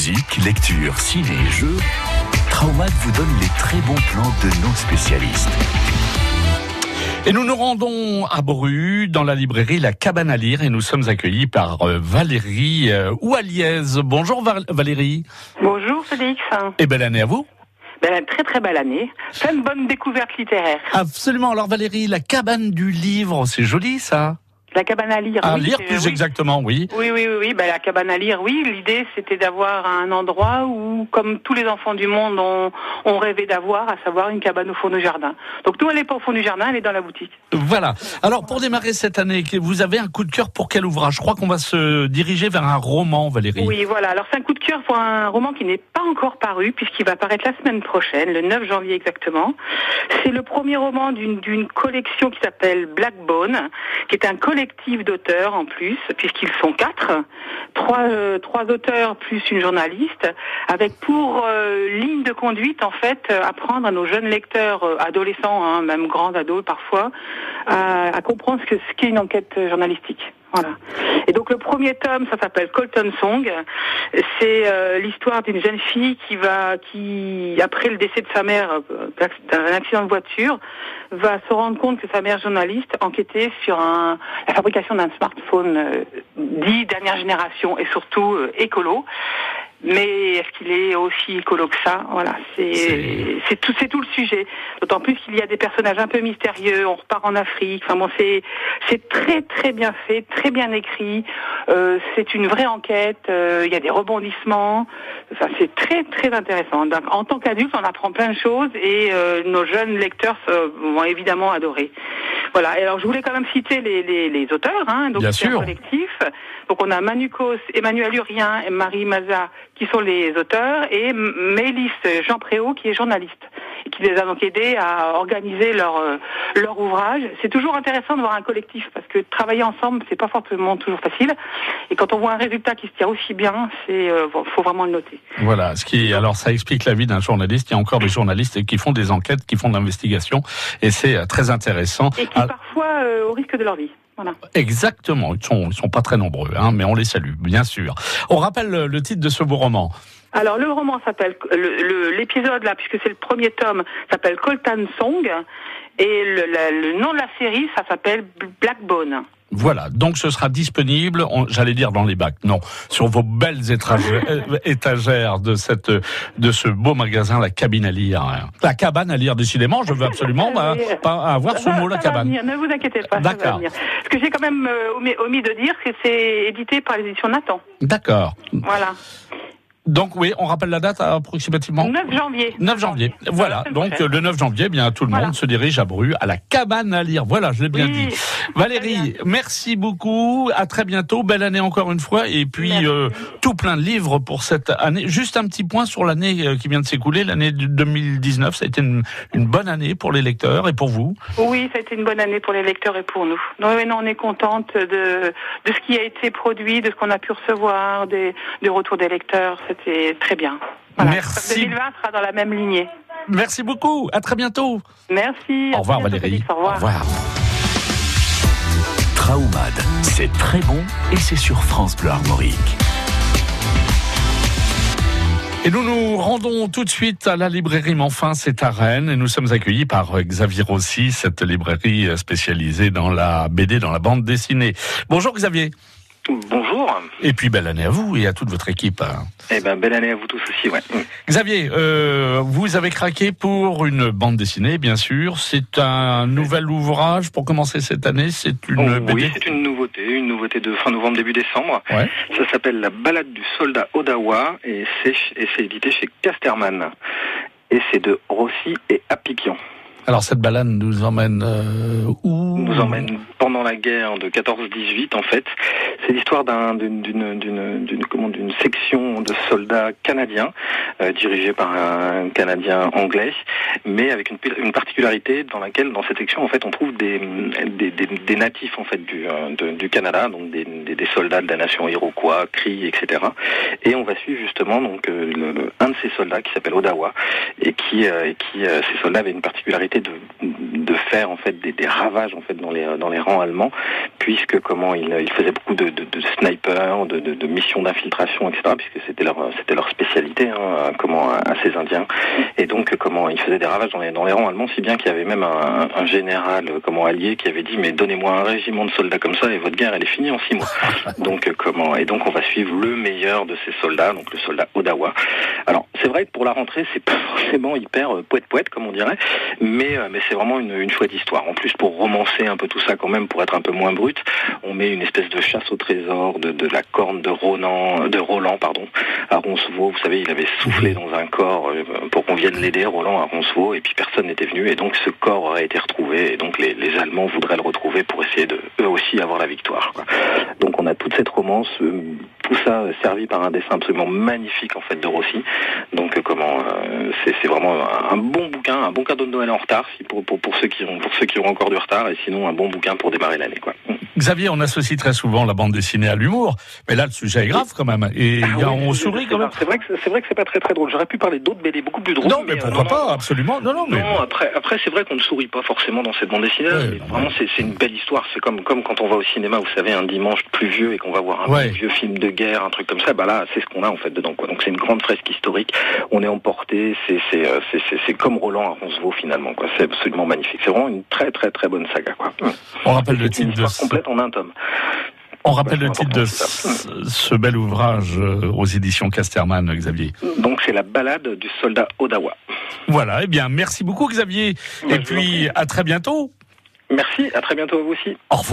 Musique, lecture, ciné et jeux, Traumat vous donne les très bons plans de nos spécialistes. Et nous nous rendons à Bru, dans la librairie La Cabane à lire, et nous sommes accueillis par euh, Valérie euh, Oualiez. Bonjour Val- Valérie, Bonjour Félix. et belle année à vous. Ben, très très belle année. Plein de bonnes découvertes littéraires. Absolument. Alors Valérie, La Cabane du livre, c'est joli ça? La cabane à lire. À oui, lire plus oui. exactement, oui. Oui, oui, oui, oui. Ben, la cabane à lire, oui. L'idée, c'était d'avoir un endroit où, comme tous les enfants du monde ont, ont rêvé d'avoir, à savoir une cabane au fond du jardin. Donc nous, elle n'est pas au fond du jardin, elle est dans la boutique. Voilà. Alors pour démarrer cette année, vous avez un coup de cœur pour quel ouvrage? Je crois qu'on va se diriger vers un roman, Valérie. Oui, voilà. Alors c'est un coup de cœur pour un roman qui n'est pas encore paru, puisqu'il va paraître la semaine prochaine, le 9 janvier exactement. C'est le premier roman d'une d'une collection qui s'appelle Blackbone, qui est un collectif d'auteurs en plus, puisqu'ils sont quatre, trois, euh, trois auteurs plus une journaliste, avec pour euh, ligne de conduite en fait euh, apprendre à nos jeunes lecteurs, adolescents, hein, même grands ados parfois, à, à comprendre ce que- ce qu'est une enquête journalistique. Voilà. Et donc le premier tome, ça s'appelle Colton Song. C'est euh, l'histoire d'une jeune fille qui va, qui après le décès de sa mère euh, d'un accident de voiture, va se rendre compte que sa mère journaliste enquêtait sur un, la fabrication d'un smartphone euh, dit dernière génération et surtout écolo. Mais est-ce qu'il est aussi écolo que ça? Voilà, c'est C'est- tout, c'est tout le sujet. D'autant plus qu'il y a des personnages un peu mystérieux. On repart en Afrique. Enfin bon, c'est c'est très très bien fait, très bien écrit. Euh, c'est une vraie enquête. euh, Il y a des rebondissements. Enfin, c'est très très intéressant. Donc, en tant qu'adulte, on apprend plein de choses et euh, nos jeunes lecteurs vont évidemment adorer. Voilà. Et alors, je voulais quand même citer les, les, les auteurs. Hein, donc Bien c'est un sûr. collectif. Donc, on a Manu Kos, Emmanuel Urien et Marie Maza qui sont les auteurs et M- Mélis Jean Préau qui est journaliste qui les a donc aidés à organiser leur euh, leur ouvrage. C'est toujours intéressant de voir un collectif parce que travailler ensemble c'est pas forcément toujours facile et quand on voit un résultat qui se tient aussi bien, c'est euh, faut vraiment le noter. Voilà, ce qui alors ça explique la vie d'un journaliste. Il y a encore des journalistes qui font des enquêtes, qui font de l'investigation, et c'est euh, très intéressant. Et qui Ah, parfois euh, au risque de leur vie. Voilà. exactement, ils sont ils sont pas très nombreux, hein, mais on les salue, bien sûr. On rappelle le, le titre de ce beau roman. Alors le roman s'appelle le- le- l'épisode là puisque c'est le premier tome s'appelle Coltan Song et le, la- le nom de la série ça s'appelle Blackbone. Voilà, donc ce sera disponible, on- j'allais dire dans les bacs, non, sur vos belles euh, étagères de cette de ce beau magasin, la cabine à lire. La cabane à lire, décidément, je veux absolument bah, pas avoir ce Ça mot, la ça va cabane. venir, ne vous inquiétez pas. D'accord. Ce que j'ai quand même euh, omis, omis de dire, c'est que c'est édité par les éditions Nathan. D'accord. Voilà. Donc oui, on rappelle la date approximativement 9 janvier. 9 janvier. Voilà, donc euh, le 9 janvier, eh bien tout le Voilà. monde se dirige à Bru, à la cabane à lire. Voilà, je l'ai bien Oui. dit. Valérie, merci beaucoup. À très bientôt. Belle année encore une fois. Et puis euh, tout plein de livres pour cette année. Juste un petit point sur l'année euh, qui vient de s'écouler, l'année de 2019. Ça a été une, une bonne année pour les lecteurs et pour vous. Oui, ça a été une bonne année pour les lecteurs et pour nous. Non, non, on est contente de, de ce qui a été produit, de ce qu'on a pu recevoir, des, des retours des lecteurs. C'était très bien. Voilà. Merci. 2020 sera dans la même lignée. Merci beaucoup. À très bientôt. Merci. Au revoir bientôt, Valérie. Félix. Au revoir. Au revoir. Traumad, c'est très bon et c'est sur France Bleu Armorique. Et nous nous rendons tout de suite à la librairie Manfin, c'est à Rennes, et nous sommes accueillis par euh, Xavier Rossi, cette librairie euh, spécialisée dans la BD, dans la bande dessinée. Bonjour Xavier. Bonjour. Et puis belle année à vous et à toute votre équipe. hein. Eh ben, belle année à vous tous aussi, ouais. Xavier, euh, vous avez craqué pour une bande dessinée, bien sûr. C'est un nouvel ouvrage pour commencer cette année. C'est une Oh, oui, c'est une nouveauté, une nouveauté de fin novembre, début décembre. Ouais. Ça s'appelle La balade du soldat Odawa et c'est édité chez Casterman. Et c'est de Rossi et Appliquian. Alors cette balade nous emmène euh, où Nous emmène pendant la guerre de 14-18 en fait. C'est l'histoire d'une section de soldats canadiens euh, dirigée par un Canadien anglais, mais avec une, particularité dans laquelle dans cette section en fait on trouve des des, natifs en fait du euh, du Canada, donc des, soldats de la nation Iroquois, Cree, etc. Et on va suivre justement donc euh, un de ces soldats qui s'appelle Odawa et qui euh, qui euh, ces soldats avaient une particularité de, de faire en fait des, des, ravages en fait dans les dans les rangs allemands, puisque comment il, il faisait beaucoup de, de, snipers, de, de, missions d'infiltration, etc. Puisque c'était leur leur spécialité, hein, comment à, ces Indiens. Et donc comment il faisait des ravages dans les dans les rangs allemands, si bien qu'il y avait même un, un général comment allié qui avait dit mais donnez-moi un régiment de soldats comme ça et votre guerre elle est finie en six mois. donc comment et donc on va suivre le meilleur de ces soldats, donc le soldat Odawa. Alors c'est vrai que pour la rentrée c'est pas forcément hyper euh, poète poète comme on dirait, mais euh, mais c'est vraiment une, une chouette histoire. En plus pour romancer un peu tout ça quand même, pour être un peu moins brut, on met une espèce de chasse au trésor de, la corne de Roland, de Roland pardon, à Roncevaux. Vous savez, il avait soufflé dans un corps euh, pour qu'on vienne l'aider, Roland à Roncevaux, et puis personne n'était venu, et donc ce corps aurait été retrouvé, et donc les, Allemands voudraient le retrouver pour essayer de eux aussi avoir la victoire. Donc on a toute cette romance tout ça servi par un dessin absolument magnifique en fait de Rossi. Donc euh, comment euh, c'est vraiment un bon bouquin, un bon cadeau de Noël en retard pour, ceux qui ont encore du retard et sinon un bon bouquin pour démarrer l'année quoi. Xavier, on associe très souvent la bande dessinée à l'humour, mais là le sujet est grave quand même et Ah y a, oui, on c'est- sourit quand même. C'est vrai que c'est- vrai que c'est pas très très drôle. J'aurais pu parler d'autres BD beaucoup plus drôles. Non, mais euh, pourquoi non, pas non. Absolument. Non, non, mais Non, après, après c'est vrai qu'on ne sourit pas forcément dans cette bande dessinée. Ouais, mais non, vraiment, c'est une belle histoire. C'est comme comme quand on va au cinéma, vous savez, un dimanche pluvieux et qu'on va voir un Ouais. vieux film de guerre, un truc comme ça. Bah là, c'est ce qu'on a en fait dedans. Quoi. Donc c'est une grande fresque historique. On est emporté. C'est c'est euh, c'est comme Roland à Roncevaux finalement. Quoi. C'est absolument magnifique. C'est vraiment une très très très bonne saga. Quoi. on rappelle le titre de en un tome. on rappelle le titre de ce, bel ouvrage euh, aux éditions Casterman, Xavier. Donc c'est la balade du soldat Odawa. Voilà. Eh bien, merci beaucoup, Xavier. Bah, Et puis à très bientôt. Merci. À très bientôt à vous aussi. Au revoir.